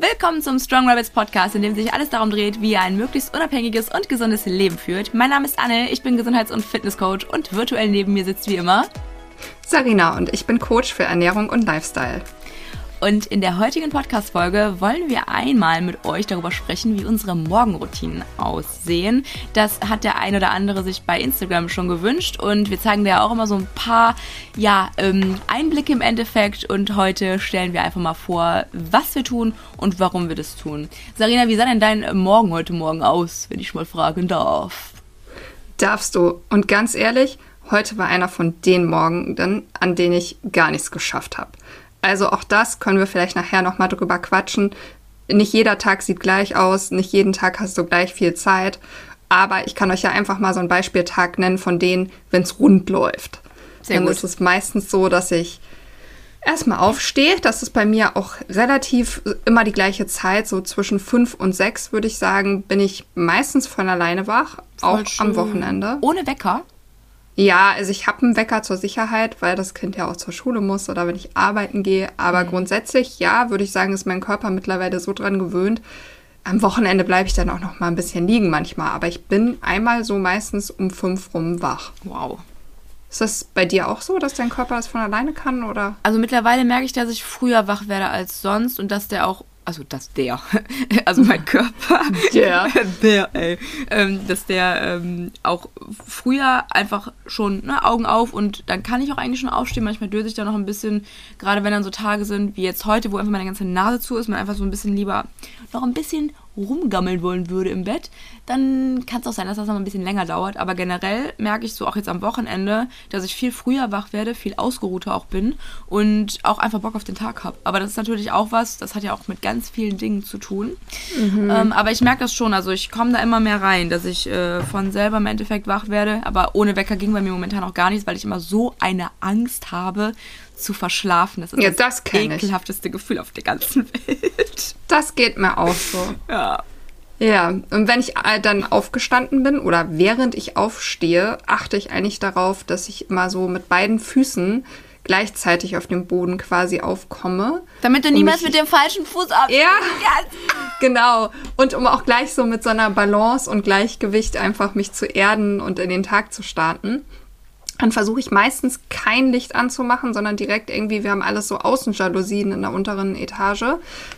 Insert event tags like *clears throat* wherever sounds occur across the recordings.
Willkommen zum Strong Rabbits Podcast, in dem sich alles darum dreht, wie ihr ein möglichst unabhängiges und gesundes Leben führt. Mein Name ist Anne, ich bin Gesundheits- und Fitnesscoach und virtuell neben mir sitzt wie immer Sarina und ich bin Coach für Ernährung und Lifestyle. Und in der heutigen Podcast-Folge wollen wir einmal mit euch darüber sprechen, wie unsere Morgenroutinen aussehen. Das hat der ein oder andere sich bei Instagram schon gewünscht und wir zeigen da auch immer so ein paar ja, ähm, Einblicke im Endeffekt. Und heute stellen wir einfach mal vor, was wir tun und warum wir das tun. Sarina, wie sah denn dein Morgen heute Morgen aus, wenn ich mal fragen darf? Darfst du. Und ganz ehrlich, heute war einer von den Morgen, an denen ich gar nichts geschafft habe. Also auch das können wir vielleicht nachher nochmal drüber quatschen. Nicht jeder Tag sieht gleich aus, nicht jeden Tag hast du gleich viel Zeit. Aber ich kann euch ja einfach mal so einen Beispieltag nennen von denen, wenn es rund läuft. Sehr Dann gut. ist es meistens so, dass ich erstmal aufstehe. Das ist bei mir auch relativ immer die gleiche Zeit. So zwischen fünf und sechs würde ich sagen, bin ich meistens von alleine wach. Voll auch schön. am Wochenende. Ohne Wecker? Ja, also ich habe einen Wecker zur Sicherheit, weil das Kind ja auch zur Schule muss oder wenn ich arbeiten gehe. Aber mhm. grundsätzlich, ja, würde ich sagen, ist mein Körper mittlerweile so dran gewöhnt. Am Wochenende bleibe ich dann auch noch mal ein bisschen liegen manchmal. Aber ich bin einmal so meistens um fünf rum wach. Wow. Ist das bei dir auch so, dass dein Körper das von alleine kann, oder? Also mittlerweile merke ich, dass ich früher wach werde als sonst und dass der auch also dass der, *laughs* also mein Körper, *laughs* der, *laughs* der, ey, ähm, dass der ähm, auch früher einfach schon ne, Augen auf und dann kann ich auch eigentlich schon aufstehen. Manchmal döse ich da noch ein bisschen, gerade wenn dann so Tage sind wie jetzt heute, wo einfach meine ganze Nase zu ist, man einfach so ein bisschen lieber noch ein bisschen rumgammeln wollen würde im Bett, dann kann es auch sein, dass das noch ein bisschen länger dauert. Aber generell merke ich so auch jetzt am Wochenende, dass ich viel früher wach werde, viel ausgeruhter auch bin und auch einfach Bock auf den Tag habe. Aber das ist natürlich auch was, das hat ja auch mit ganz vielen Dingen zu tun. Mhm. Ähm, aber ich merke das schon, also ich komme da immer mehr rein, dass ich äh, von selber im Endeffekt wach werde. Aber ohne Wecker ging bei mir momentan auch gar nichts, weil ich immer so eine Angst habe, zu verschlafen. Das ist ja, das, das ekelhafteste ich. Gefühl auf der ganzen *laughs* Welt. Das geht mir auch so. Ja. Ja, und wenn ich äh, dann aufgestanden bin oder während ich aufstehe, achte ich eigentlich darauf, dass ich immer so mit beiden Füßen gleichzeitig auf dem Boden quasi aufkomme. Damit du niemals mit dem falschen Fuß ab. Ja, *laughs* genau. Und um auch gleich so mit so einer Balance und Gleichgewicht einfach mich zu erden und in den Tag zu starten dann versuche ich meistens kein Licht anzumachen, sondern direkt irgendwie, wir haben alles so Außenjalousien in der unteren Etage,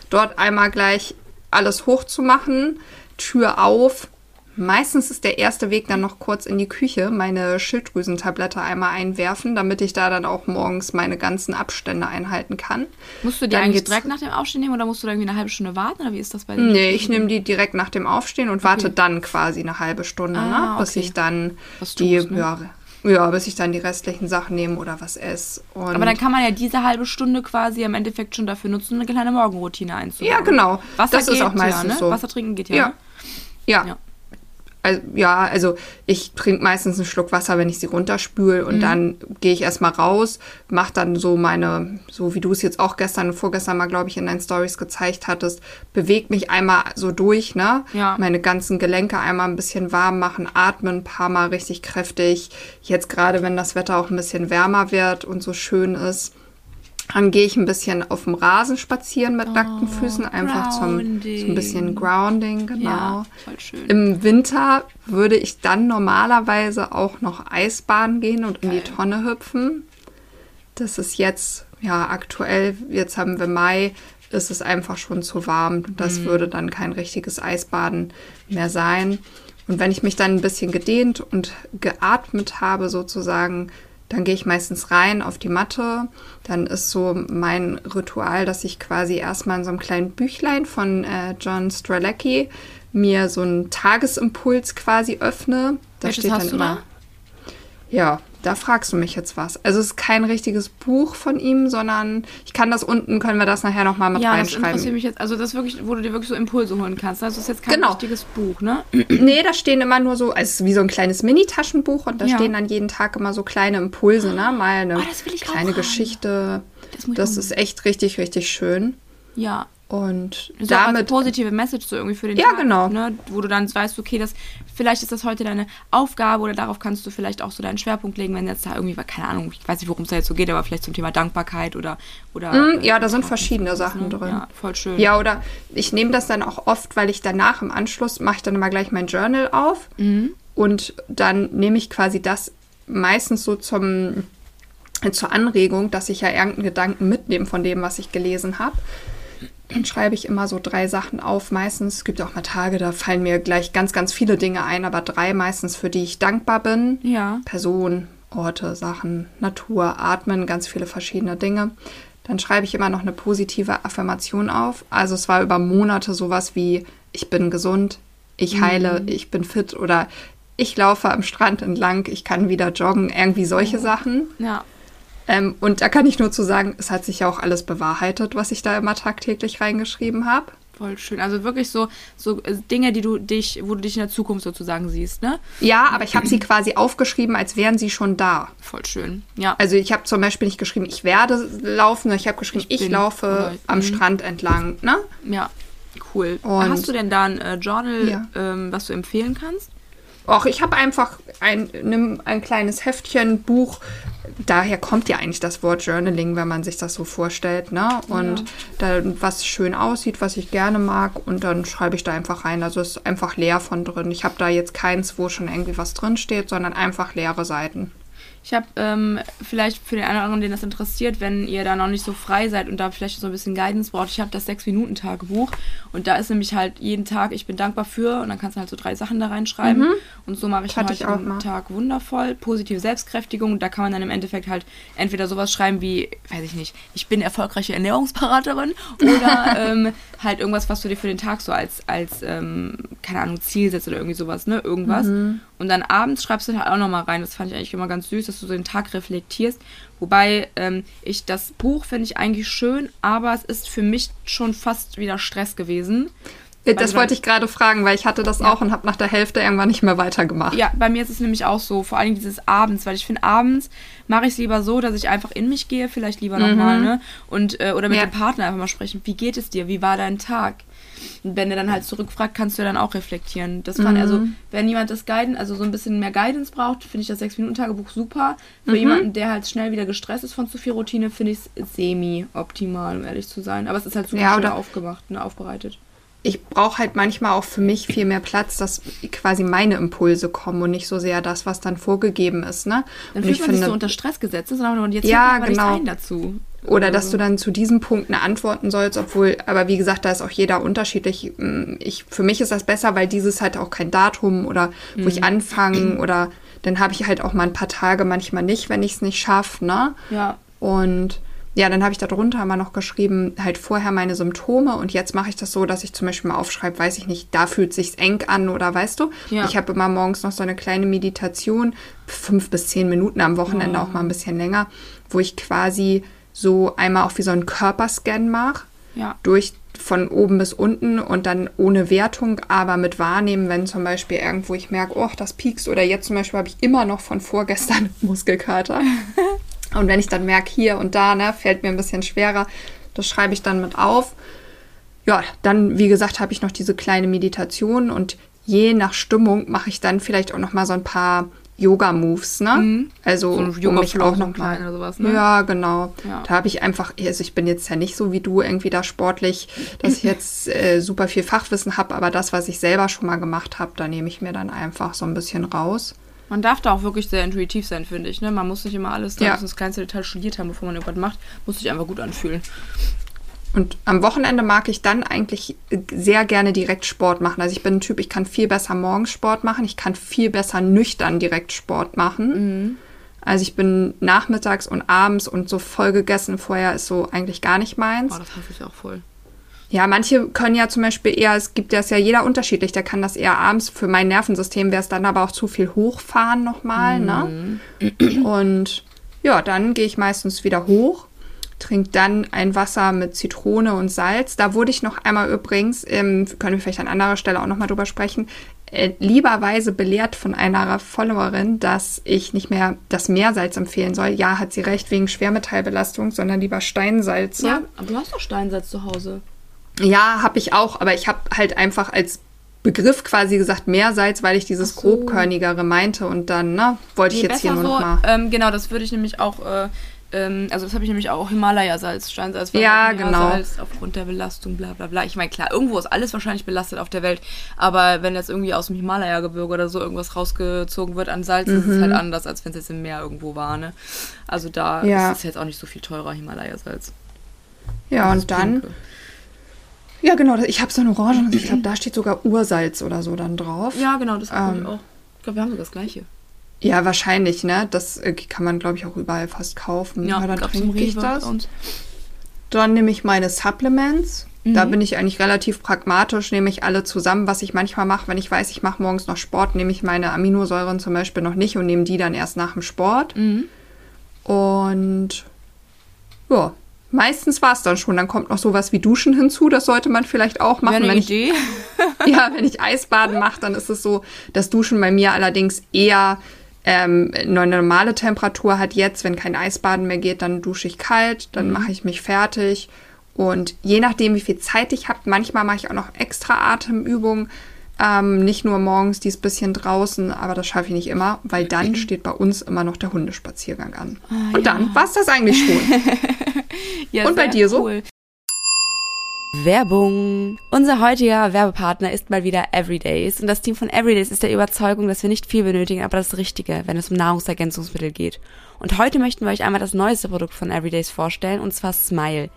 dort einmal gleich alles hochzumachen, Tür auf. Meistens ist der erste Weg dann noch kurz in die Küche, meine Schilddrüsentablette einmal einwerfen, damit ich da dann auch morgens meine ganzen Abstände einhalten kann. Musst du die dann eigentlich direkt nach dem Aufstehen nehmen oder musst du da irgendwie eine halbe Stunde warten oder wie ist das bei dir? Nee, ich nehme die direkt nach dem Aufstehen und okay. warte dann quasi eine halbe Stunde, ah, ne, bis okay. ich dann die tust, ne? ja, ja, bis ich dann die restlichen Sachen nehme oder was esse. Und Aber dann kann man ja diese halbe Stunde quasi im Endeffekt schon dafür nutzen, eine kleine Morgenroutine einzubauen. Ja, genau. Wasser das ist auch meistens ja, ne? so. Wasser trinken geht ja. Ja. Ne? ja. ja also, ja, also ich trinke meistens einen Schluck Wasser, wenn ich sie runterspüle und mhm. dann gehe ich erstmal raus, mache dann so meine, so wie du es jetzt auch gestern und vorgestern mal, glaube ich, in deinen Stories gezeigt hattest, bewege mich einmal so durch, ne? Ja. Meine ganzen Gelenke einmal ein bisschen warm machen, atmen ein paar Mal richtig kräftig. Jetzt gerade, wenn das Wetter auch ein bisschen wärmer wird und so schön ist dann gehe ich ein bisschen auf dem Rasen spazieren mit oh, nackten Füßen, einfach zum so ein bisschen Grounding, genau. Ja, voll schön. Im Winter würde ich dann normalerweise auch noch Eisbahnen gehen und Geil. in die Tonne hüpfen. Das ist jetzt, ja, aktuell, jetzt haben wir Mai, ist es einfach schon zu warm. Das mhm. würde dann kein richtiges Eisbaden mehr sein. Und wenn ich mich dann ein bisschen gedehnt und geatmet habe, sozusagen, dann gehe ich meistens rein auf die Matte. Dann ist so mein Ritual, dass ich quasi erstmal in so einem kleinen Büchlein von äh, John Stralecki mir so einen Tagesimpuls quasi öffne. Da Welches steht dann immer. Da? Ja, da fragst du mich jetzt was. Also es ist kein richtiges Buch von ihm, sondern ich kann das unten, können wir das nachher nochmal mit ja, reinschreiben. Ja, das interessiert mich jetzt. Also das wirklich, wo du dir wirklich so Impulse holen kannst. Also das ist jetzt kein genau. richtiges Buch, ne? *clears throat* nee, da stehen immer nur so, also es ist wie so ein kleines Mini-Taschenbuch und da ja. stehen dann jeden Tag immer so kleine Impulse, ne? Mal eine oh, kleine Geschichte. Das, das ist echt richtig, richtig schön. Ja. Und damit damit positive Message so irgendwie für den Ja, Tag, genau. ne? wo du dann weißt, okay, das vielleicht ist das heute deine Aufgabe oder darauf kannst du vielleicht auch so deinen Schwerpunkt legen, wenn jetzt da irgendwie, keine Ahnung, ich weiß nicht, worum es da jetzt so geht, aber vielleicht zum Thema Dankbarkeit oder oder Mm, ja, da sind verschiedene Sachen ne? drin. Ja, voll schön. Ja, oder ich nehme das dann auch oft, weil ich danach im Anschluss mache ich dann immer gleich mein Journal auf und dann nehme ich quasi das meistens so zum zur Anregung, dass ich ja irgendeinen Gedanken mitnehme von dem, was ich gelesen habe. Dann schreibe ich immer so drei Sachen auf. Meistens, es gibt auch mal Tage, da fallen mir gleich ganz, ganz viele Dinge ein, aber drei meistens, für die ich dankbar bin. Ja. Person, Orte, Sachen, Natur, Atmen, ganz viele verschiedene Dinge. Dann schreibe ich immer noch eine positive Affirmation auf. Also es war über Monate sowas wie ich bin gesund, ich heile, ich bin fit oder ich laufe am Strand entlang, ich kann wieder joggen, irgendwie solche Sachen. Ja. Ähm, und da kann ich nur zu sagen, es hat sich ja auch alles bewahrheitet, was ich da immer tagtäglich reingeschrieben habe. Voll schön. Also wirklich so, so äh, Dinge, die du dich, wo du dich in der Zukunft sozusagen siehst, ne? Ja, aber ich habe sie quasi aufgeschrieben, als wären sie schon da. Voll schön. Ja. Also ich habe zum Beispiel nicht geschrieben, ich werde laufen, sondern ich habe geschrieben, ich, bin- laufe am mhm. Strand entlang. Ne? ja. Cool. Und- Hast du denn da ein äh, Journal, Ja. ähm, was du empfehlen kannst? Och, ich habe einfach ein, nimm ein kleines Heftchen, Buch. Daher kommt ja eigentlich das Wort Journaling, wenn man sich das so vorstellt. Ne? Und da, was schön aussieht, was ich gerne mag. Und dann schreibe ich da einfach rein. Also es ist einfach leer von drin. Ich habe da jetzt keins, wo schon irgendwie was drin steht, sondern einfach leere Seiten. Ich habe ähm, vielleicht für den einen oder anderen, den das interessiert, wenn ihr da noch nicht so frei seid und da vielleicht so ein bisschen Guidance braucht, ich habe das 6-Minuten-Tagebuch und da ist nämlich halt jeden Tag, ich bin dankbar für und dann kannst du halt so drei Sachen da reinschreiben und so mache ich auch den. Tag wundervoll. Positive Selbstkräftigung, da kann man dann im Endeffekt halt entweder sowas schreiben wie, weiß ich nicht, ich bin erfolgreiche Ernährungsberaterin *laughs* oder ähm, halt irgendwas, was du dir für den Tag so als, als ähm, keine Ahnung, Ziel setzt oder irgendwie sowas, ne, irgendwas. Und dann abends schreibst du halt auch nochmal rein, das fand ich eigentlich immer ganz süß, dass du so den Tag reflektierst. Wobei ähm, ich das Buch finde ich eigentlich schön, aber es ist für mich schon fast wieder Stress gewesen. Äh, Das dann- wollte ich gerade fragen, weil ich hatte das auch und habe nach der Hälfte irgendwann nicht mehr weitergemacht. Ja, bei mir ist es nämlich auch so, vor allem dieses Abends, weil ich finde, abends mache ich es lieber so, dass ich einfach in mich gehe, vielleicht lieber nochmal, ne? Und, äh, oder mit Ja. dem Partner einfach mal sprechen, wie geht es dir, wie war dein Tag? Und wenn er dann halt zurückfragt, kannst du ja dann auch reflektieren. Das fand, also, wenn jemand das Guidance, also so ein bisschen mehr Guidance braucht, finde ich das 6-Minuten-Tagebuch super. Für jemanden, der halt schnell wieder gestresst ist von zu viel Routine, finde ich es semi-optimal, um ehrlich zu sein. Aber es ist halt super Ja, schön aufgemacht, ne, aufbereitet. Ich brauche halt manchmal auch für mich viel mehr Platz, dass quasi meine Impulse kommen und nicht so sehr das, was dann vorgegeben ist. Ne? Dann und fühlt man sich so unter Stress gesetzt, sondern und jetzt Ja, aber genau. ein dazu. oder dass du dann zu diesem Punkt eine antworten sollst, obwohl, aber wie gesagt, da ist auch jeder unterschiedlich. Mm, Ich, für mich ist das besser, weil dieses halt auch kein Datum oder wo Mhm. ich anfange *clears throat* oder dann habe ich halt auch mal ein paar Tage manchmal nicht, wenn ich es nicht schaffe. Ne? Ja. Und ja, dann habe ich da drunter mal noch geschrieben, halt vorher meine Symptome und jetzt mache ich das so, dass ich zum Beispiel mal aufschreibe, weiß ich nicht, da fühlt sich's eng an oder weißt du? Ja. Ich habe immer morgens noch so eine kleine Meditation, fünf bis zehn Minuten am Wochenende auch mal ein bisschen länger, wo ich quasi so einmal auch wie so einen Körperscan mache, Ja. durch von oben bis unten und dann ohne Wertung, aber mit Wahrnehmen, wenn zum Beispiel irgendwo ich merke, oh, das piekst oder jetzt zum Beispiel habe ich immer noch von vorgestern *laughs* Muskelkater. *laughs* Und wenn ich dann merke, hier und da, ne, fällt mir ein bisschen schwerer, das schreibe ich dann mit auf. Ja, dann, wie gesagt, habe ich noch diese kleine Meditation und je nach Stimmung mache ich dann vielleicht auch noch mal so ein paar Yoga-Moves, ne? Also, Mhm. So ein um mich auch so noch mal, oder sowas, ne? Ja, genau. Ja. Da habe ich einfach, also ich bin jetzt ja nicht so wie du irgendwie da sportlich, dass ich jetzt *laughs* äh, super viel Fachwissen habe, aber das, was ich selber schon mal gemacht habe, da nehme ich mir dann einfach so ein bisschen raus. Man darf da auch wirklich sehr intuitiv sein, finde ich. Ne? Man muss nicht immer alles Ja. ins kleinste Detail studiert haben, bevor man irgendwas macht. Muss sich einfach gut anfühlen. Und am Wochenende mag ich dann eigentlich sehr gerne direkt Sport machen. Also ich bin ein Typ, ich kann viel besser morgens Sport machen, ich kann viel besser nüchtern direkt Sport machen. Also ich bin nachmittags und abends und so voll gegessen vorher ist so eigentlich gar nicht meins. Boah, das hasse ich auch voll. Ja, manche können ja zum Beispiel eher, es gibt ja ist ja jeder unterschiedlich, der kann das eher abends, für mein Nervensystem wäre es dann aber auch zu viel hochfahren nochmal, ne? Und ja, dann gehe ich meistens wieder hoch, trinke dann ein Wasser mit Zitrone und Salz. Da wurde ich noch einmal übrigens, ähm, können wir vielleicht an anderer Stelle auch nochmal drüber sprechen, äh, lieberweise belehrt von einer Followerin, dass ich nicht mehr das Meersalz empfehlen soll. Ja, hat sie recht, wegen Schwermetallbelastung, sondern lieber Steinsalze. Ja, aber du hast doch Steinsalz zu Hause. Ja, habe ich auch, aber ich habe halt einfach als Begriff quasi gesagt Meersalz, weil ich dieses so. grobkörnigere meinte und dann, ne, wollte ich Nee, jetzt hier nur so, mal. ähm, genau, das würde ich nämlich auch, äh, ähm, also das habe ich nämlich auch Himalaya-Salz, Steinsalz, Ja, halt genau. Aufgrund der Belastung, bla bla bla. Ich meine, klar, irgendwo ist alles wahrscheinlich belastet auf der Welt, aber wenn jetzt irgendwie aus dem Himalaya-Gebirge oder so irgendwas rausgezogen wird an Salz, ist es halt anders, als wenn es jetzt im Meer irgendwo war, ne? Also da Mhm. Ja. ist es jetzt auch nicht so viel teurer, Himalaya-Salz. Ja, und dann, Pinke. Ja genau, ich habe so ein Orangen, ich glaube, da steht sogar Ursalz oder so dann drauf. Ja, genau, das habe Ähm. ich auch. Ich glaube, wir haben sogar das gleiche. Ja, wahrscheinlich, ne? Das äh, kann man, glaube ich, auch überall fast kaufen. Ja, dann trinke ich das. Dann nehme ich meine Supplements. Da Mhm. bin ich eigentlich relativ pragmatisch, nehme ich alle zusammen. Was ich manchmal mache, wenn ich weiß, ich mache morgens noch Sport, nehme ich meine Aminosäuren zum Beispiel noch nicht und nehme die dann erst nach dem Sport. Mhm. Und ja, meistens war es dann schon. Dann kommt noch sowas wie Duschen hinzu. Das sollte man vielleicht auch machen. Eine wenn ich, Idee. *laughs* ja, wenn ich Eisbaden mache, dann ist es so, dass Duschen bei mir allerdings eher ähm, eine normale Temperatur hat jetzt. Wenn kein Eisbaden mehr geht, dann dusche ich kalt, dann Mhm. mache ich mich fertig. Und je nachdem, wie viel Zeit ich habe, manchmal mache ich auch noch extra Atemübungen. Ähm, nicht nur morgens dieses bisschen draußen, aber das schaffe ich nicht immer, weil dann steht bei uns immer noch der Hundespaziergang an. Ah, Und dann war es das eigentlich schon. *laughs* Ja, Und bei dir so? cool. Werbung. Unser heutiger Werbepartner ist mal wieder Everydays. Und das Team von Everydays ist der Überzeugung, dass wir nicht viel benötigen, aber das Richtige, wenn es um Nahrungsergänzungsmittel geht. Und heute möchten wir euch einmal das neueste Produkt von Everydays vorstellen, und zwar Smile.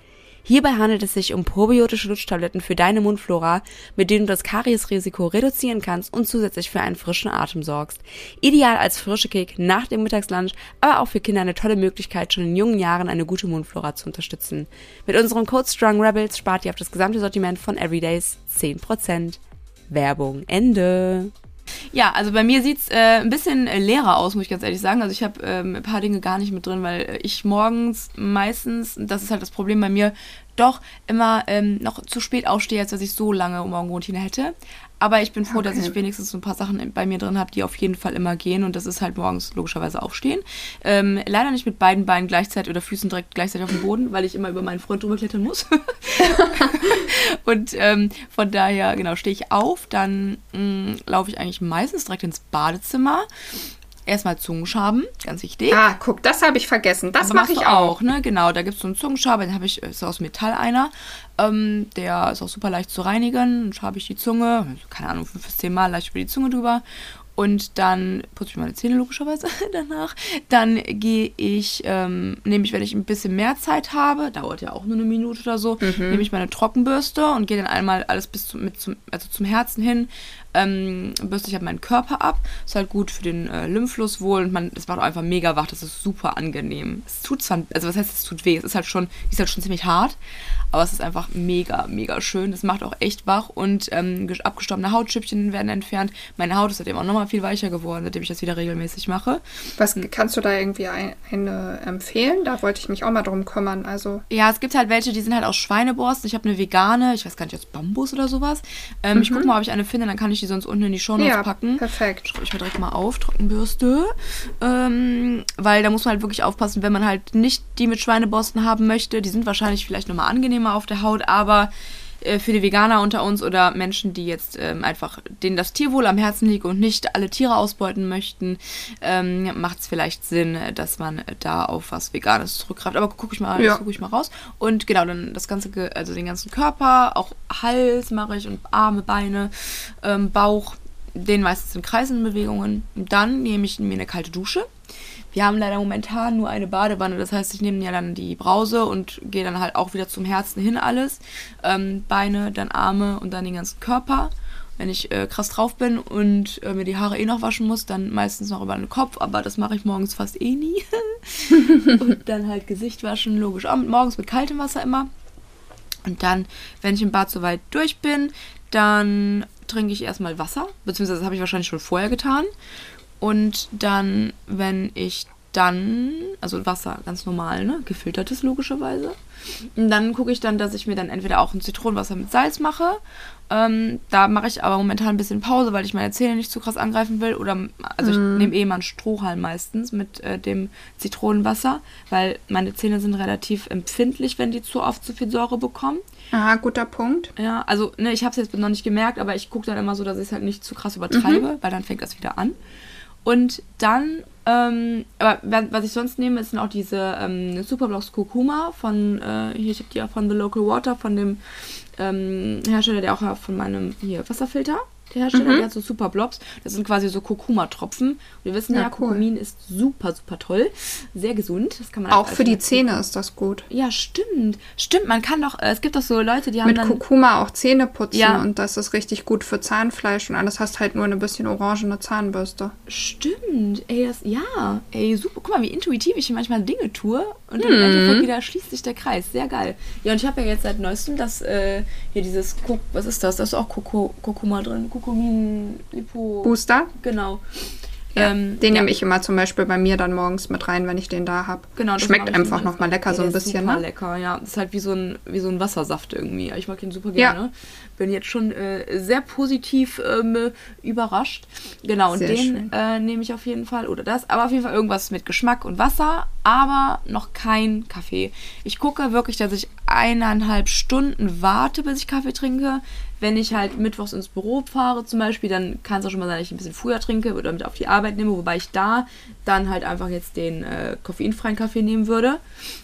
Hierbei handelt es sich um probiotische Lutschtabletten für deine Mundflora, mit denen du das Kariesrisiko reduzieren kannst und zusätzlich für einen frischen Atem sorgst. Ideal als frische Kick nach dem Mittagslunch, aber auch für Kinder eine tolle Möglichkeit, schon in jungen Jahren eine gute Mundflora zu unterstützen. Mit unserem Code Strong Rebels spart ihr auf das gesamte Sortiment von Everydays 10%. Werbung Ende. Ja, also bei mir sieht's äh, ein bisschen leerer aus, muss ich ganz ehrlich sagen. Also ich habe ähm, ein paar Dinge gar nicht mit drin, weil äh, ich morgens meistens, das ist halt das Problem bei mir, doch immer ähm, noch zu spät aufstehe, als dass ich so lange Morgenroutine hätte. Aber ich bin froh, dass Okay. ich wenigstens so ein paar Sachen bei mir drin habe, die auf jeden Fall immer gehen. Und das ist halt morgens logischerweise aufstehen. Ähm, leider nicht mit beiden Beinen gleichzeitig oder Füßen direkt gleichzeitig auf dem Boden, weil ich immer über meinen Freund drüber klettern muss. *laughs* Und ähm, von daher, genau, stehe ich auf, dann mh, laufe ich eigentlich meistens direkt ins Badezimmer. Erstmal Zungenschaben, ganz wichtig. ah, guck, das habe ich vergessen. Das mache ich du auch. ne? Genau, da gibt es so einen Zungenschaber, den habe ich, ist aus Metall einer. Ähm, der ist auch super leicht zu reinigen. Dann schabe ich die Zunge, keine Ahnung, fünf bis zehn Mal leicht über die Zunge drüber. Und dann putze ich meine Zähne logischerweise *laughs* danach. Dann gehe ich, ähm, nehme ich, wenn ich ein bisschen mehr Zeit habe, dauert ja auch nur eine Minute oder so, nehme ich meine Trockenbürste und gehe dann einmal alles bis zum, mit zum, also zum Herzen hin, ähm, bürste ich halt meinen Körper ab. Ist halt gut für den äh, Lymphfluss wohl und man, es macht auch einfach mega wach. Das ist super angenehm. Es tut zwar, also was heißt, es tut weh? Es ist halt schon, ist halt schon ziemlich hart, aber es ist einfach mega, mega schön. Das macht auch echt wach und ähm, abgestorbene Hautschüppchen werden entfernt. Meine Haut ist seitdem auch nochmal viel weicher geworden, seitdem ich das wieder regelmäßig mache. Was kannst du da irgendwie ein, eine empfehlen? Da wollte ich mich auch mal drum kümmern. Also, Ja, es gibt halt welche, die sind halt aus Schweineborsten. Ich habe eine vegane, ich weiß gar nicht, aus Bambus oder sowas. Ähm, Ich gucke mal, ob ich eine finde, dann kann ich die sonst unten in die Show ja, packen. perfekt. Schreibe ich mir direkt mal auf, Trockenbürste. Ähm, weil da muss man halt wirklich aufpassen, wenn man halt nicht die mit Schweineborsten haben möchte. Die sind wahrscheinlich vielleicht nochmal angenehmer auf der Haut, aber äh, für die Veganer unter uns oder Menschen, die jetzt ähm, einfach denen das Tierwohl am Herzen liegt und nicht alle Tiere ausbeuten möchten, ähm, macht es vielleicht Sinn, äh, dass man da auf was Veganes zurückgreift. Aber gucke ich mal, Ja. gucke ich mal raus. Und genau, dann das ganze, also den ganzen Körper, auch Hals mache ich und Arme, Beine, ähm, Bauch, den meistens in Kreisenbewegungen. Dann nehme ich mir eine kalte Dusche. Wir haben leider momentan nur eine Badewanne, das heißt, ich nehme ja dann die Brause und gehe dann halt auch wieder zum Herzen hin alles. Ähm, Beine, dann Arme und dann den ganzen Körper. Wenn ich äh, krass drauf bin und äh, mir die Haare eh noch waschen muss, dann meistens noch über den Kopf, aber das mache ich morgens fast eh nie. *laughs* und dann halt Gesicht waschen, logisch auch mit, morgens mit kaltem Wasser immer. Und dann, wenn ich im Bad soweit durch bin, dann trinke ich erstmal Wasser, beziehungsweise das habe ich wahrscheinlich schon vorher getan. Und dann, wenn ich dann, also Wasser ganz normal, ne? Gefiltertes logischerweise. Und dann gucke ich dann, dass ich mir dann entweder auch ein Zitronenwasser mit Salz mache. Ähm, da mache ich aber momentan ein bisschen Pause, weil ich meine Zähne nicht zu krass angreifen will. Oder also ich Mhm. nehme eh mal einen Strohhalm meistens mit äh, dem Zitronenwasser, weil meine Zähne sind relativ empfindlich, wenn die zu oft zu viel Säure bekommen. Ah, guter Punkt. Ja, also ne, ich habe es jetzt noch nicht gemerkt, aber ich gucke dann immer so, dass ich es halt nicht zu krass übertreibe, weil dann fängt das wieder an. Und dann, ähm, aber wa- was ich sonst nehme, sind auch diese ähm, Superblocks Kurkuma von, äh, hier, ich habe die auch von The Local Water, von dem ähm, Hersteller, der auch ja von meinem, hier, Wasserfilter, der Hersteller, der hat so Superblobs. Das sind quasi so Kurkuma-Tropfen. Wir wissen ja, Ja, cool. Kurkumin ist super, super toll. Sehr gesund. Das kann man Auch für die Zähne ist das gut. Ja, stimmt. Stimmt, man kann doch, äh, es gibt doch so Leute, die haben Mit dann... Kurkuma auch Zähne putzen Ja. und das ist richtig gut für Zahnfleisch und alles hast halt nur eine bisschen orangene Zahnbürste. Stimmt, ey, das, ja, ey, super. Guck mal, wie intuitiv ich hier manchmal Dinge tue und Mhm. im Endeffekt wieder schließt sich der Kreis. Sehr geil. Ja, und ich habe ja jetzt seit neuestem das, äh, hier dieses, Kok was ist das? Da ist auch Kurkuma drin. Kurkumin, Lipo. Booster? Genau. Ja, Ähm, den ja. nehme ich immer zum Beispiel bei mir dann morgens mit rein, wenn ich den da habe. Genau, Schmeckt einfach nochmal lecker, Ey, so ein bisschen, super ne? lecker, ja. Das ist halt wie so ein, wie so ein Wassersaft irgendwie. Ich mag ihn super Ja. gerne. Bin jetzt schon äh, sehr positiv ähm, überrascht. Genau, und Sehr den äh, nehme ich auf jeden Fall. Oder das. Aber auf jeden Fall irgendwas mit Geschmack und Wasser, aber noch kein Kaffee. Ich gucke wirklich, dass ich eineinhalb Stunden warte, bis ich Kaffee trinke. Wenn ich halt mittwochs ins Büro fahre zum Beispiel, dann kann es auch schon mal sein, dass ich ein bisschen früher trinke oder mit auf die Arbeit nehme, wobei ich da dann halt einfach jetzt den äh, koffeinfreien Kaffee nehmen würde.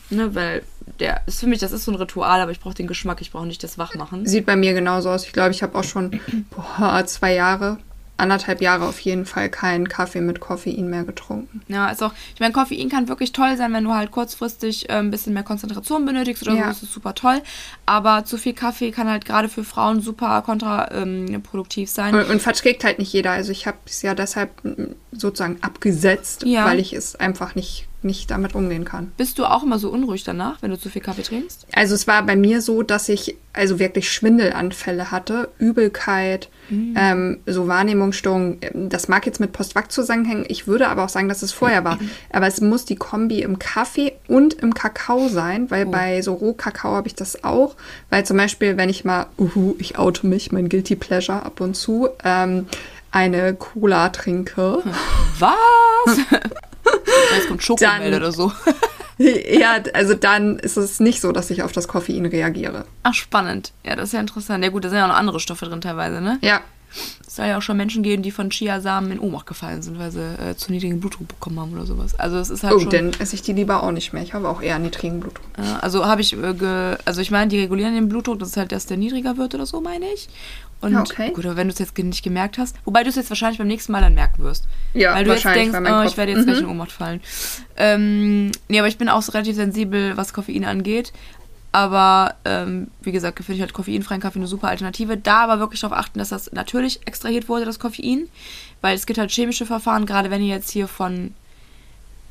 Ne, weil der ist für mich, das ist so ein Ritual, aber ich brauche den Geschmack, ich brauche nicht das Wachmachen. Sieht bei mir genauso aus. Ich glaube, ich habe auch schon boah, zwei Jahre, anderthalb Jahre auf jeden Fall keinen Kaffee mit Koffein mehr getrunken. Ja, ist auch, ich meine, Koffein kann wirklich toll sein, wenn du halt kurzfristig äh, ein bisschen mehr Konzentration benötigst oder Ja. so, ist es super toll. Aber zu viel Kaffee kann halt gerade für Frauen super kontraproduktiv sein. Und, und verträgt halt nicht jeder. Also ich habe es ja deshalb mm, sozusagen abgesetzt, Ja. weil ich es einfach nicht, nicht damit umgehen kann. Bist du auch immer so unruhig danach, wenn du zu viel Kaffee trinkst? Also es war bei mir so, dass ich also wirklich Schwindelanfälle hatte, Übelkeit, ähm, so Wahrnehmungsstörungen. Das mag jetzt mit Postwakt zusammenhängen. Ich würde aber auch sagen, dass es vorher war. Aber es muss die Kombi im Kaffee und im Kakao sein, weil bei so Rohkakao habe ich das auch. Weil zum Beispiel, wenn ich mal, uhu, ich oute mich, mein Guilty Pleasure ab und zu, ähm, eine Cola trinke. Was? *laughs* Jetzt kommt Schokomelde Dann- oder so. *laughs* ja, also dann ist es nicht so, dass ich auf das Koffein reagiere. Ach, spannend. Ja, das ist ja interessant. Ja gut, da sind ja auch noch andere Stoffe drin teilweise, ne? Ja, Es soll ja auch schon Menschen geben, die von Chiasamen in Ohnmacht gefallen sind, weil sie äh, zu niedrigen Blutdruck bekommen haben oder sowas. Also es ist halt oh, schon... dann esse ich die lieber auch nicht mehr. Ich habe auch eher niedrigen Blutdruck. Ja, also habe ich, äh, ge, also ich meine, die regulieren den Blutdruck, das ist halt, dass der niedriger wird oder so, meine ich. Und Okay. gut, aber wenn du es jetzt nicht gemerkt hast, wobei du es jetzt wahrscheinlich beim nächsten Mal dann merken wirst. Ja, weil du jetzt denkst, oh, ich werde jetzt gleich Mhm. in Ohnmacht fallen. Ähm, nee, aber ich bin auch so relativ sensibel, was Koffein angeht. Aber ähm, wie gesagt, finde ich halt koffeinfreien Kaffee eine super Alternative. Da aber wirklich darauf achten, dass das natürlich extrahiert wurde, das Koffein. Weil es gibt halt chemische Verfahren, gerade wenn ihr jetzt hier von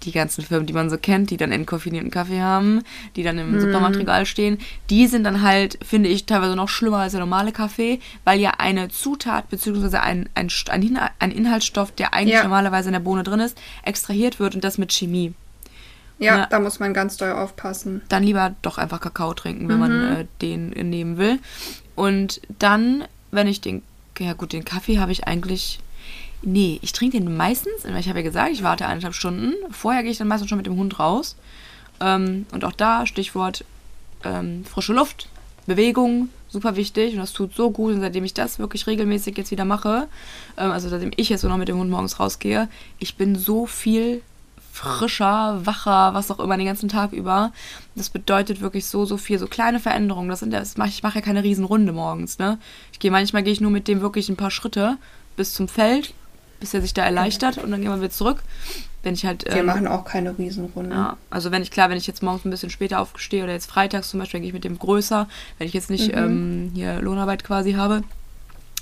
die ganzen Firmen, die man so kennt, die dann entkoffinierten Kaffee haben, die dann im Supermarktregal stehen, die sind dann halt, finde ich, teilweise noch schlimmer als der normale Kaffee, weil ja eine Zutat bzw. Ein, ein, ein, Inhaltsstoff, der eigentlich Ja. normalerweise in der Bohne drin ist, extrahiert wird und das mit Chemie. Ja, Ja. da muss man ganz doll aufpassen. Dann lieber doch einfach Kakao trinken, wenn man äh, den äh, nehmen will. Und dann, wenn ich den, ja gut, den Kaffee habe ich eigentlich Nee, ich trinke den meistens, ich habe ja gesagt, ich warte eineinhalb Stunden. Vorher gehe ich dann meistens schon mit dem Hund raus. Ähm, und auch da, Stichwort ähm, frische Luft, Bewegung, super wichtig. Und das tut so gut. Und seitdem ich das wirklich regelmäßig jetzt wieder mache, ähm, also seitdem ich jetzt so noch mit dem Hund morgens rausgehe, ich bin so viel frischer, wacher, was auch immer den ganzen Tag über. Das bedeutet wirklich so, so viel, so kleine Veränderungen. Das sind das mach, ich mache ja keine Riesenrunde morgens, ne? Ich gehe manchmal gehe ich nur mit dem wirklich ein paar Schritte bis zum Feld, bis er sich da erleichtert und dann gehen wir wieder zurück. Wenn ich halt. Wir ähm, machen auch keine Riesenrunde. ja, also wenn ich, klar, wenn ich jetzt morgens ein bisschen später aufstehe oder jetzt freitags zum Beispiel, dann gehe ich mit dem größer, wenn ich jetzt nicht ähm, hier Lohnarbeit quasi habe.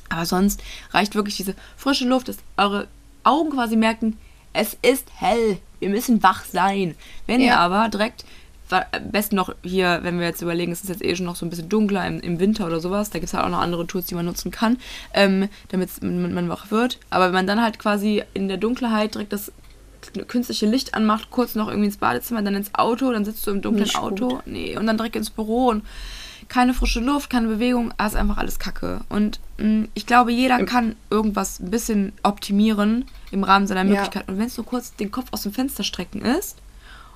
Aber sonst reicht wirklich diese frische Luft, dass eure Augen quasi merken, es ist hell, wir müssen wach sein. Wenn ihr Ja. aber direkt, am besten noch hier, wenn wir jetzt überlegen, es ist jetzt eh schon noch so ein bisschen dunkler im, im Winter oder sowas, da gibt es halt auch noch andere Tools, die man nutzen kann, ähm, damit man, wach wird. Aber wenn man dann halt quasi in der Dunkelheit direkt das künstliche Licht anmacht, kurz noch irgendwie ins Badezimmer, dann ins Auto, dann sitzt du im dunklen Nicht Auto. gut. Nee, und dann direkt ins Büro und keine frische Luft, keine Bewegung, ah, ist einfach alles Kacke. Und mh, ich glaube, jeder kann irgendwas ein bisschen optimieren im Rahmen seiner Ja. Möglichkeiten. Und wenn es nur kurz den Kopf aus dem Fenster strecken ist.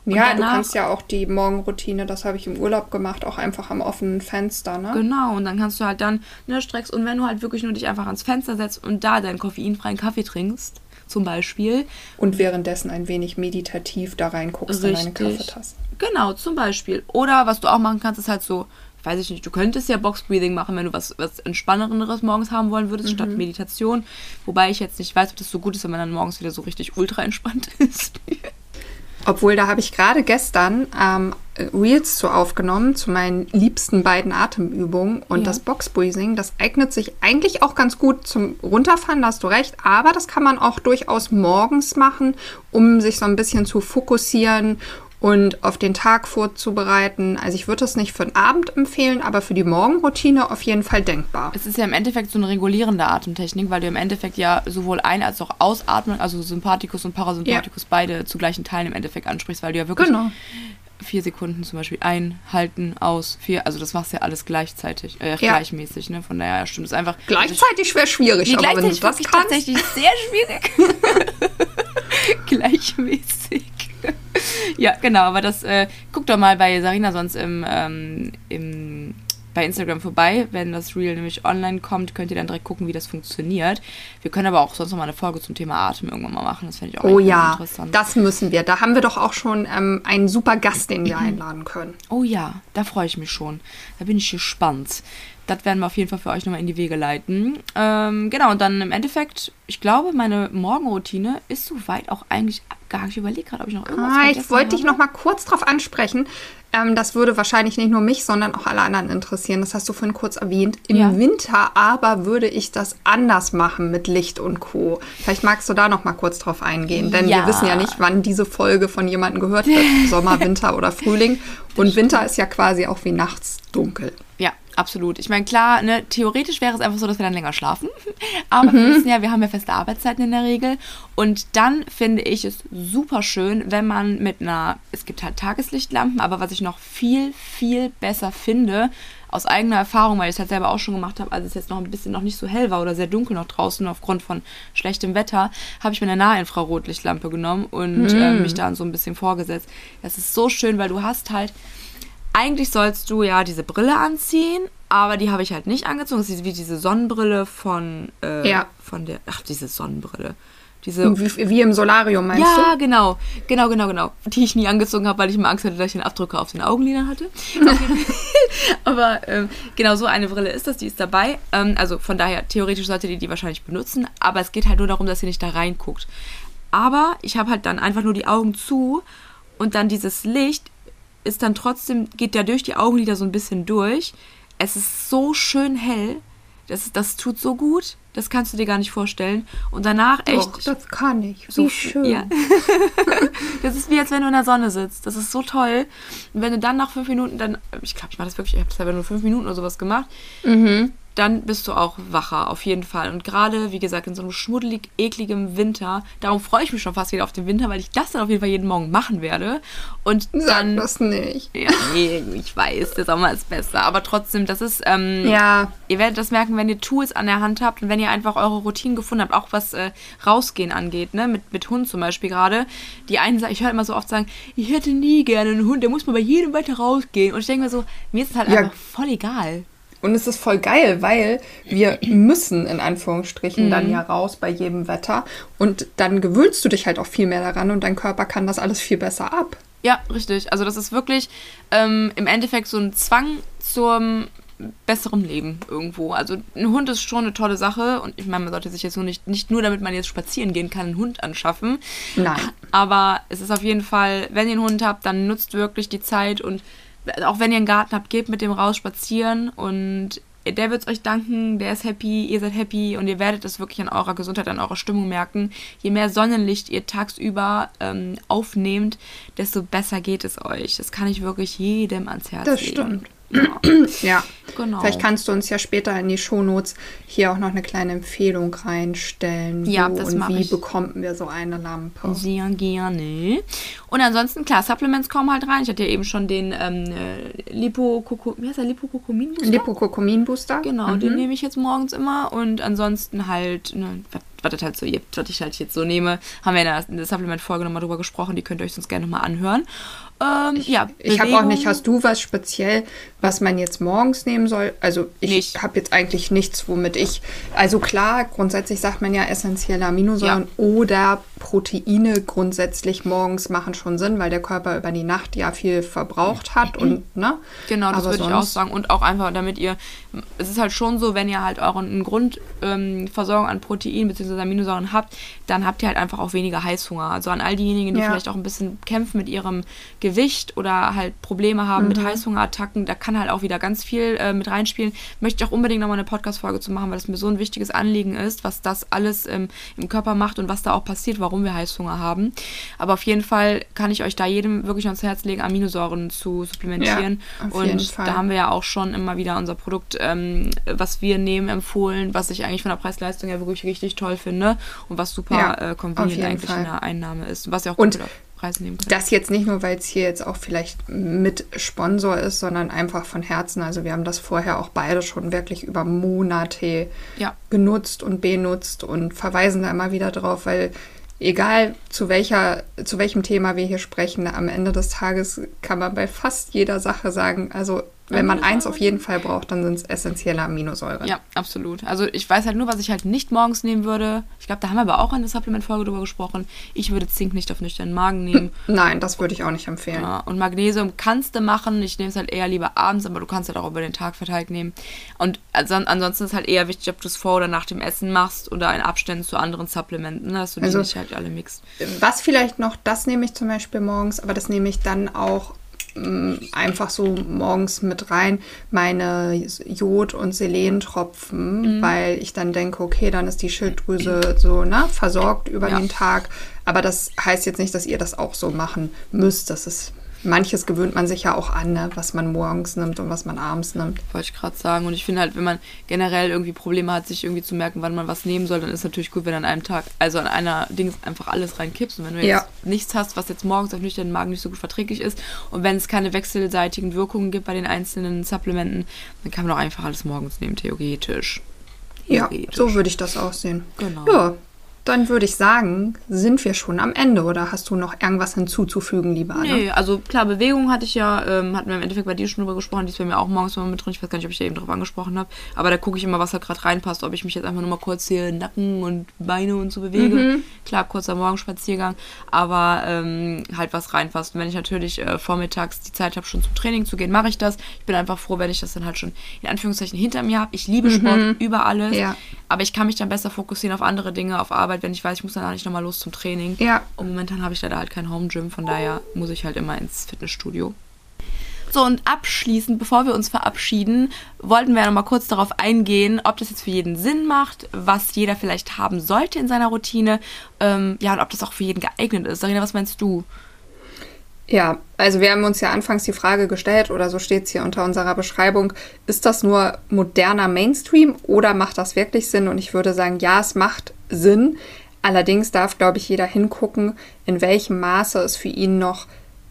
Und Ja, du danach- kannst ja auch die Morgenroutine, das habe ich im Urlaub gemacht, auch einfach am offenen Fenster, ne? Genau, und dann kannst du halt dann ne, streckst und wenn du halt wirklich nur dich einfach ans Fenster setzt und da deinen koffeinfreien Kaffee trinkst, zum Beispiel, Und währenddessen ein wenig meditativ da reinguckst in deine Richtig. Kaffeetasse. Genau, zum Beispiel. Oder was du auch machen kannst, ist halt so, weiß ich nicht, du könntest ja Box Breathing machen, wenn du was, was Entspannenderes morgens haben wollen würdest, statt Meditation. Wobei ich jetzt nicht weiß, ob das so gut ist, wenn man dann morgens wieder so richtig ultra entspannt *laughs* ist. Obwohl, da habe ich gerade gestern ähm, Reels zu aufgenommen, zu meinen liebsten beiden Atemübungen. Und Ja. das Box Breathing, das eignet sich eigentlich auch ganz gut zum Runterfahren, da hast du recht. Aber das kann man auch durchaus morgens machen, um sich so ein bisschen zu fokussieren und auf den Tag vorzubereiten. Also ich würde das nicht für den Abend empfehlen, aber für die Morgenroutine auf jeden Fall denkbar. Es ist ja im Endeffekt so eine regulierende Atemtechnik, weil du im Endeffekt ja sowohl ein- als auch ausatmen, also Sympathikus und Parasympathikus beide zu gleichen Teilen im Endeffekt ansprichst, weil du ja wirklich Genau. vier Sekunden zum Beispiel einhalten, aus, vier, also das machst du ja alles gleichzeitig, äh, Ja. gleichmäßig, ne? Von daher ja, stimmt es einfach. Gleichzeitig wäre schwierig, Die aber wenn du gleichzeitig das kannst, tatsächlich sehr schwierig. *laughs* Gleichmäßig. Ja, genau, aber das, äh, guck doch mal bei Sarina sonst im, ähm, im, bei Instagram vorbei. Wenn das Reel nämlich online kommt, könnt ihr dann direkt gucken, wie das funktioniert. Wir können aber auch sonst noch mal eine Folge zum Thema Atem irgendwann mal machen. Das fände ich auch Oh ja, interessant. das müssen wir. Da haben wir doch auch schon ähm, einen super Gast, den wir *clears throat* einladen können. Oh ja, da freue ich mich schon. Da bin ich gespannt. Das werden wir auf jeden Fall für euch nochmal in die Wege leiten. Ähm, genau, und dann im Endeffekt, ich glaube, meine Morgenroutine ist soweit auch eigentlich abgehakt. Ich überlege gerade, ob ich noch irgendwas Ah, ich wollte dich habe. noch mal kurz drauf ansprechen. Ähm, das würde wahrscheinlich nicht nur mich, sondern auch alle anderen interessieren. Das hast du vorhin kurz erwähnt. Im Ja. Winter aber würde ich das anders machen mit Licht und Co. Vielleicht magst du da noch mal kurz drauf eingehen, denn Ja. wir wissen ja nicht, wann diese Folge von jemandem gehört wird. *laughs* Sommer, Winter oder Frühling. Und Winter ist ja quasi auch wie nachts dunkel. Ja, absolut. Ich meine, klar, ne, theoretisch wäre es einfach so, dass wir dann länger schlafen. *laughs* Aber wir wissen ja, wir haben ja feste Arbeitszeiten in der Regel. Und dann finde ich es super schön, wenn man mit einer, es gibt halt Tageslichtlampen, aber was ich noch viel, viel besser finde, aus eigener Erfahrung, weil ich es halt selber auch schon gemacht habe, als es jetzt noch ein bisschen noch nicht so hell war oder sehr dunkel noch draußen aufgrund von schlechtem Wetter, habe ich mir eine Nahinfrarotlichtlampe genommen und äh, mich da so ein bisschen vorgesetzt. Das ist so schön, weil du hast halt eigentlich sollst du ja diese Brille anziehen, aber die habe ich halt nicht angezogen. Das ist wie diese Sonnenbrille von, äh, Ja. von der, ach, diese Sonnenbrille. Diese, Wie, wie im Solarium, meinst ja, du? genau, genau, genau, genau. Die ich nie angezogen habe, weil ich immer Angst hatte, dass ich einen Abdruck auf den Augenlidern hatte. *laughs* Aber ähm, genau so eine Brille ist das, die ist dabei. Ähm, also von daher, theoretisch solltet ihr die wahrscheinlich benutzen, aber es geht halt nur darum, dass ihr nicht da reinguckt. Aber ich habe halt dann einfach nur die Augen zu und dann dieses Licht ist dann trotzdem, geht ja durch die Augenlider so ein bisschen durch. Es ist so schön hell. Das, das tut so gut. Das kannst du dir gar nicht vorstellen. Und danach echt. Doch, das kann ich. So Wie sch- schön. Ja. *laughs* das ist wie, als wenn du in der Sonne sitzt. Das ist so toll. Und wenn du dann nach fünf Minuten, dann, ich glaube, ich mache das wirklich, ich habe das aber nur fünf Minuten oder sowas gemacht, Mhm. Dann bist du auch wacher, auf jeden Fall. Und gerade, wie gesagt, in so einem schmuddelig, ekligem Winter, darum freue ich mich schon fast wieder auf den Winter, weil ich das dann auf jeden Fall jeden Morgen machen werde. Und Sag dann. das nicht. Ja, nee, ich weiß, der Sommer ist besser. Aber trotzdem, das ist. Ähm, Ja, Ihr werdet das merken, wenn ihr Tools an der Hand habt und wenn ihr einfach eure Routinen gefunden habt, auch was äh, Rausgehen angeht, ne? Mit, mit Hund zum Beispiel gerade. Die einen sagen, ich höre immer so oft sagen, ich hätte nie gerne einen Hund, der muss mal bei jedem weiter rausgehen. Und ich denke mir so, mir ist es halt Ja. einfach voll egal. Und es ist voll geil, weil wir müssen in Anführungsstrichen dann ja raus bei jedem Wetter. Und dann gewöhnst du dich halt auch viel mehr daran und dein Körper kann das alles viel besser ab. Ja, richtig. Also das ist wirklich ähm, im Endeffekt so ein Zwang zum besseren Leben irgendwo. Also ein Hund ist schon eine tolle Sache und ich meine, man sollte sich jetzt nur nicht, nicht nur damit man jetzt spazieren gehen kann, einen Hund anschaffen. Nein. Aber es ist auf jeden Fall, wenn ihr einen Hund habt, dann nutzt wirklich die Zeit und auch wenn ihr einen Garten habt, geht mit dem raus spazieren und der wird es euch danken, der ist happy, ihr seid happy und ihr werdet es wirklich an eurer Gesundheit, an eurer Stimmung merken. Je mehr Sonnenlicht ihr tagsüber ähm, aufnehmt, desto besser geht es euch. Das kann ich wirklich jedem ans Herz Das legen. stimmt. Ja. Genau. Vielleicht kannst du uns ja später in die Shownotes hier auch noch eine kleine Empfehlung reinstellen. Ja, das und wie ich. bekommen wir so eine Lampe? Sehr gerne. Und ansonsten, klar, Supplements kommen halt rein. Ich hatte ja eben schon den ähm, äh, Lipokoko, wie heißt der Lipokokomin? Lipokokomin Booster? Genau, den nehme ich jetzt morgens immer. Und ansonsten halt, ne, was, das halt so gibt, was ich halt jetzt so nehme, haben wir in der, Supplement-Folge nochmal drüber gesprochen. Die könnt ihr euch sonst gerne nochmal anhören. Ähm, ja, Ich habe auch nicht, hast du was speziell, was man jetzt morgens nehmen soll? Also ich habe jetzt eigentlich nichts, womit ich, also klar, grundsätzlich sagt man ja essentielle Aminosäuren oder Proteine grundsätzlich morgens machen schon Sinn, weil der Körper über die Nacht ja viel verbraucht hat und ne? Genau, das würde ich auch sagen. Und auch einfach, damit ihr, es ist halt schon so, wenn ihr halt euren Grundversorgung ähm, an Protein bzw. Aminosäuren habt, dann habt ihr halt einfach auch weniger Heißhunger. Also an all diejenigen, die Ja. vielleicht auch ein bisschen kämpfen mit ihrem Gewicht oder halt Probleme haben Mhm. mit Heißhungerattacken, da kann halt auch wieder ganz viel äh, mit reinspielen. Möchte ich auch unbedingt nochmal eine Podcast-Folge zu machen, weil es mir so ein wichtiges Anliegen ist, was das alles ähm, im Körper macht und was da auch passiert, warum wir Heißhunger haben. Aber auf jeden Fall kann ich euch da jedem wirklich ans Herz legen, Aminosäuren zu supplementieren. Ja, auf und jeden Fall. da haben wir ja auch schon immer wieder unser Produkt, ähm, was wir nehmen, empfohlen, was ich eigentlich von der Preis-Leistung ja wirklich richtig toll finde und was super Ja, äh, convenient eigentlich Fall. in der Einnahme ist. Was ihr auch Und Preise nehmen könnt. Das jetzt nicht nur, weil es hier jetzt auch vielleicht mit Sponsor ist, sondern einfach von Herzen. Also wir haben das vorher auch beide schon wirklich über Monate Ja. genutzt und benutzt und verweisen da immer wieder drauf, weil egal zu welcher, zu welchem Thema wir hier sprechen, am Ende des Tages kann man bei fast jeder Sache sagen, also wenn man eins auf jeden Fall braucht, dann sind es essentielle Aminosäuren. Ja, absolut. Also ich weiß halt nur, was ich halt nicht morgens nehmen würde. Ich glaube, da haben wir aber auch in der Supplement-Folge drüber gesprochen. Ich würde Zink nicht auf nüchternen Magen nehmen. *laughs* Nein, das würde ich auch nicht empfehlen. Ja, und Magnesium kannst du machen. Ich nehme es halt eher lieber abends, aber du kannst halt auch über den Tag verteilt nehmen. Und anson- ansonsten ist halt eher wichtig, ob du es vor oder nach dem Essen machst oder in Abständen zu anderen Supplementen, dass du die Also- nicht halt alle mixt. Was vielleicht noch, das nehme ich zum Beispiel morgens, aber das nehme ich dann auch einfach so morgens mit rein, meine Jod- und Selentropfen, Mhm. weil ich dann denke, okay, dann ist die Schilddrüse so ne, versorgt über Ja. den Tag. Aber das heißt jetzt nicht, dass ihr das auch so machen müsst. Das ist, manches gewöhnt man sich ja auch an, ne, was man morgens nimmt und was man abends nimmt. Wollte ich gerade sagen. Und ich finde halt, wenn man generell irgendwie Probleme hat, sich irgendwie zu merken, wann man was nehmen soll, dann ist natürlich gut, wenn an einem Tag, also an einer Dings einfach alles reinkippst. Und wenn du jetzt Ja. nichts hast, was jetzt morgens auf nüchternen Magen nicht so gut verträglich ist und wenn es keine wechselseitigen Wirkungen gibt bei den einzelnen Supplementen, dann kann man doch einfach alles morgens nehmen, theoretisch. Ja, so würde ich das auch sehen. Genau. Ja, dann würde ich sagen, sind wir schon am Ende oder hast du noch irgendwas hinzuzufügen, liebe Anna? Nee, also klar, Bewegung hatte ich ja, ähm, hatten wir im Endeffekt bei dir schon drüber gesprochen, die ist bei mir auch morgens immer mit drin. Ich weiß gar nicht, ob ich da eben drauf angesprochen habe. Aber da gucke ich immer, was halt gerade reinpasst, ob ich mich jetzt einfach nur mal kurz hier Nacken und Beine und so bewege. Klar, kurzer Morgenspaziergang, aber ähm, halt was reinpasst. Und wenn ich natürlich äh, vormittags die Zeit habe, schon zum Training zu gehen, mache ich das. Ich bin einfach froh, wenn ich das dann halt schon in Anführungszeichen hinter mir habe. Ich liebe Sport über alles, Ja. aber ich kann mich dann besser fokussieren auf andere Dinge, auf Arbeit, wenn ich weiß, ich muss danach nicht nochmal los zum Training. Ja. Und momentan habe ich leider halt kein Home Gym, von daher muss ich halt immer ins Fitnessstudio. So, und abschließend, bevor wir uns verabschieden, wollten wir noch mal kurz darauf eingehen, ob das jetzt für jeden Sinn macht, was jeder vielleicht haben sollte in seiner Routine, ähm, ja, und ob das auch für jeden geeignet ist. Sarina, was meinst du? Ja, also wir haben uns ja anfangs die Frage gestellt, oder so steht es hier unter unserer Beschreibung, ist das nur moderner Mainstream oder macht das wirklich Sinn? Und ich würde sagen, ja, es macht Sinn. Allerdings darf, glaube ich, jeder hingucken, in welchem Maße es für ihn noch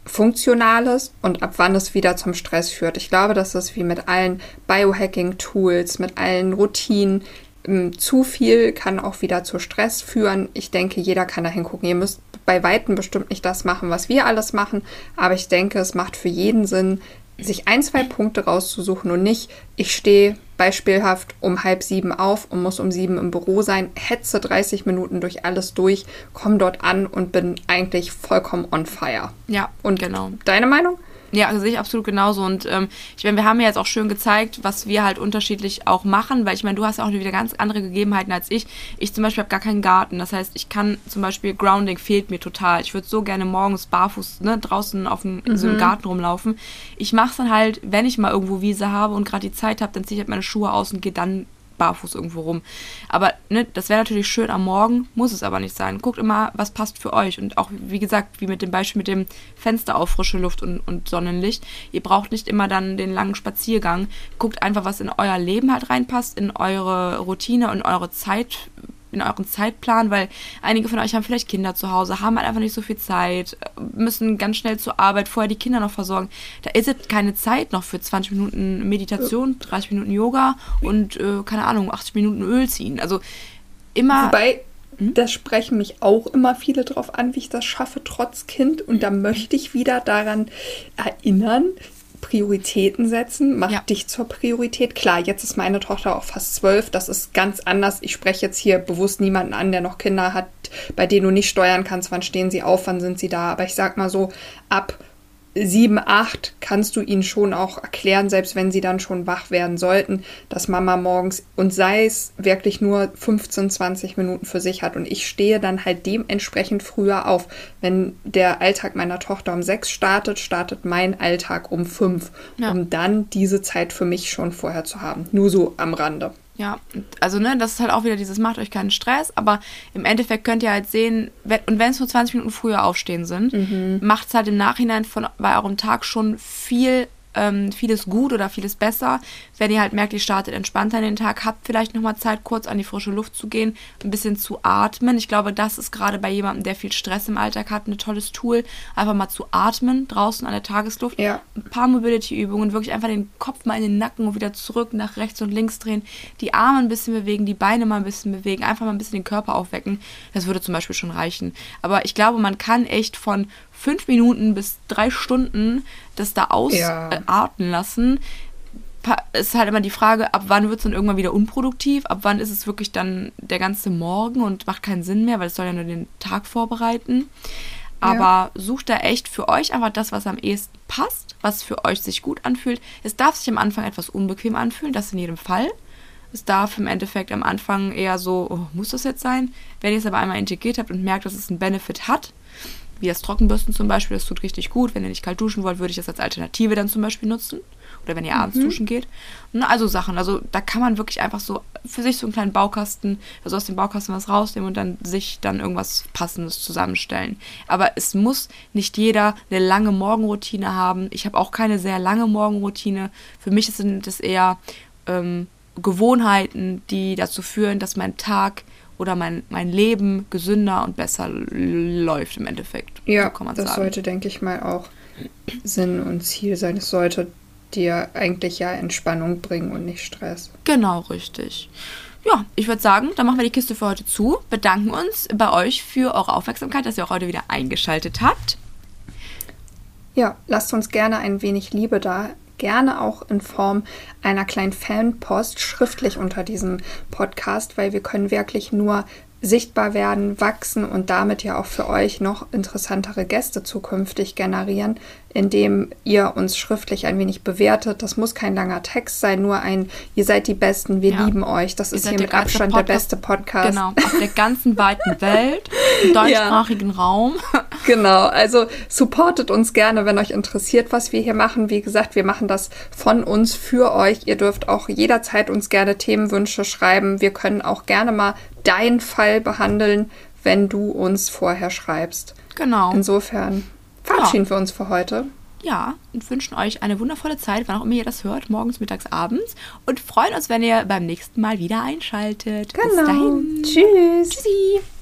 funktional ist und ab wann es wieder zum Stress führt. Ich glaube, das ist wie mit allen Biohacking-Tools, mit allen Routinen. Ähm, Zu viel kann auch wieder zu Stress führen. Ich denke, jeder kann da hingucken. Ihr müsst bei Weitem bestimmt nicht das machen, was wir alles machen, aber ich denke, es macht für jeden Sinn, sich ein, zwei Punkte rauszusuchen und nicht, ich stehe beispielhaft um halb sieben auf und muss um sieben im Büro sein, hetze 30 Minuten durch alles durch, komme dort an und bin eigentlich vollkommen on fire. Ja, Und genau. deine Meinung? Ja, also sehe ich absolut genauso. Und ähm, ich meine, wir haben ja jetzt auch schön gezeigt, was wir halt unterschiedlich auch machen, weil ich meine, du hast ja auch wieder ganz andere Gegebenheiten als ich. Ich zum Beispiel habe gar keinen Garten. Das heißt, ich kann zum Beispiel Grounding fehlt mir total. Ich würde so gerne morgens barfuß ne, draußen auf dem, in so einem Garten rumlaufen. Ich mache es dann halt, wenn ich mal irgendwo Wiese habe und gerade die Zeit habe, dann ziehe ich halt meine Schuhe aus und gehe dann barfuß irgendwo rum. Aber ne, das wäre natürlich schön am Morgen, muss es aber nicht sein. Guckt immer, was passt für euch. Und auch, wie gesagt, wie mit dem Beispiel mit dem Fenster auf frische Luft und, und Sonnenlicht. Ihr braucht nicht immer dann den langen Spaziergang. Guckt einfach, was in euer Leben halt reinpasst, in eure Routine und eure Zeit in euren Zeitplan, weil einige von euch haben vielleicht Kinder zu Hause, haben halt einfach nicht so viel Zeit, müssen ganz schnell zur Arbeit, vorher die Kinder noch versorgen. Da ist es keine Zeit noch für 20 Minuten Meditation, 30 Minuten Yoga und, äh, keine Ahnung, 80 Minuten Öl ziehen. Also immer. Wobei, hm? da sprechen mich auch immer viele drauf an, wie ich das schaffe, trotz Kind. Und da möchte ich wieder daran erinnern, Prioritäten setzen, mach ja. dich zur Priorität. Klar, jetzt ist meine Tochter auch fast zwölf, das ist ganz anders. Ich spreche jetzt hier bewusst niemanden an, der noch Kinder hat, bei denen du nicht steuern kannst, wann stehen sie auf, wann sind sie da. Aber ich sag mal so, ab sieben, acht kannst du ihnen schon auch erklären, selbst wenn sie dann schon wach werden sollten, dass Mama morgens und sei es wirklich nur 15, 20 Minuten für sich hat. Und ich stehe dann halt dementsprechend früher auf. Wenn der Alltag meiner Tochter um sechs startet, startet mein Alltag um fünf, ja. um dann diese Zeit für mich schon vorher zu haben. Nur so am Rande. Ja, also ne, das ist halt auch wieder dieses, macht euch keinen Stress, aber im Endeffekt könnt ihr halt sehen, und wenn es nur 20 Minuten früher aufstehen sind, mhm. macht es halt im Nachhinein von bei eurem Tag schon viel ähm, vieles gut oder vieles besser. Wenn ihr halt merkt, ihr startet entspannter in den Tag, habt vielleicht nochmal Zeit, kurz an die frische Luft zu gehen, ein bisschen zu atmen. Ich glaube, das ist gerade bei jemandem, der viel Stress im Alltag hat, ein tolles Tool, einfach mal zu atmen draußen an der Tagesluft. Ja. Ein paar Mobility-Übungen, wirklich einfach den Kopf mal in den Nacken und wieder zurück nach rechts und links drehen, die Arme ein bisschen bewegen, die Beine mal ein bisschen bewegen, einfach mal ein bisschen den Körper aufwecken. Das würde zum Beispiel schon reichen. Aber ich glaube, man kann echt von fünf Minuten bis drei Stunden das da ausarten ja. lassen. Es ist halt immer die Frage, ab wann wird es dann irgendwann wieder unproduktiv, ab wann ist es wirklich dann der ganze Morgen und macht keinen Sinn mehr, weil es soll ja nur den Tag vorbereiten. Aber ja. sucht da echt für euch einfach das, was am ehesten passt, was für euch sich gut anfühlt. Es darf sich am Anfang etwas unbequem anfühlen, das in jedem Fall. Es darf im Endeffekt am Anfang eher so, oh, muss das jetzt sein? Wenn ihr es aber einmal integriert habt und merkt, dass es einen Benefit hat, wie das Trockenbürsten zum Beispiel, das tut richtig gut. Wenn ihr nicht kalt duschen wollt, würde ich das als Alternative dann zum Beispiel nutzen. Oder wenn ihr abends mhm. duschen geht. Also Sachen, also da kann man wirklich einfach so für sich so einen kleinen Baukasten, also aus dem Baukasten was rausnehmen und dann sich dann irgendwas Passendes zusammenstellen. Aber es muss nicht jeder eine lange Morgenroutine haben. Ich habe auch keine sehr lange Morgenroutine. Für mich sind es eher ähm, Gewohnheiten, die dazu führen, dass mein Tag oder mein, mein Leben gesünder und besser läuft im Endeffekt. Ja, so das sagen. sollte, denke ich mal, auch Sinn und Ziel sein. Es sollte dir eigentlich ja Entspannung bringen und nicht Stress. Genau, richtig. Ja, ich würde sagen, dann machen wir die Kiste für heute zu. Bedanken uns bei euch für eure Aufmerksamkeit, dass ihr auch heute wieder eingeschaltet habt. Ja, lasst uns gerne ein wenig Liebe da gerne auch in Form einer kleinen Fanpost schriftlich unter diesem Podcast, weil wir können wirklich nur sichtbar werden, wachsen und damit ja auch für euch noch interessantere Gäste zukünftig generieren, indem ihr uns schriftlich ein wenig bewertet. Das muss kein langer Text sein, nur ein, ihr seid die Besten, wir ja. lieben euch. Das ihr ist hier mit Abstand Podcast, der beste Podcast. Genau, auf der ganzen weiten *laughs* Welt, im deutschsprachigen ja. Raum. Genau, also supportet uns gerne, wenn euch interessiert, was wir hier machen. Wie gesagt, wir machen das von uns für euch. Ihr dürft auch jederzeit uns gerne Themenwünsche schreiben. Wir können auch gerne mal deinen Fall behandeln, wenn du uns vorher schreibst. Genau. Insofern verabschieden ja. wir uns für heute. Ja, und wünschen euch eine wundervolle Zeit, wann auch immer ihr das hört, morgens, mittags, abends. Und freuen uns, wenn ihr beim nächsten Mal wieder einschaltet. Genau. Bis dahin. Tschüss. Tschüssi.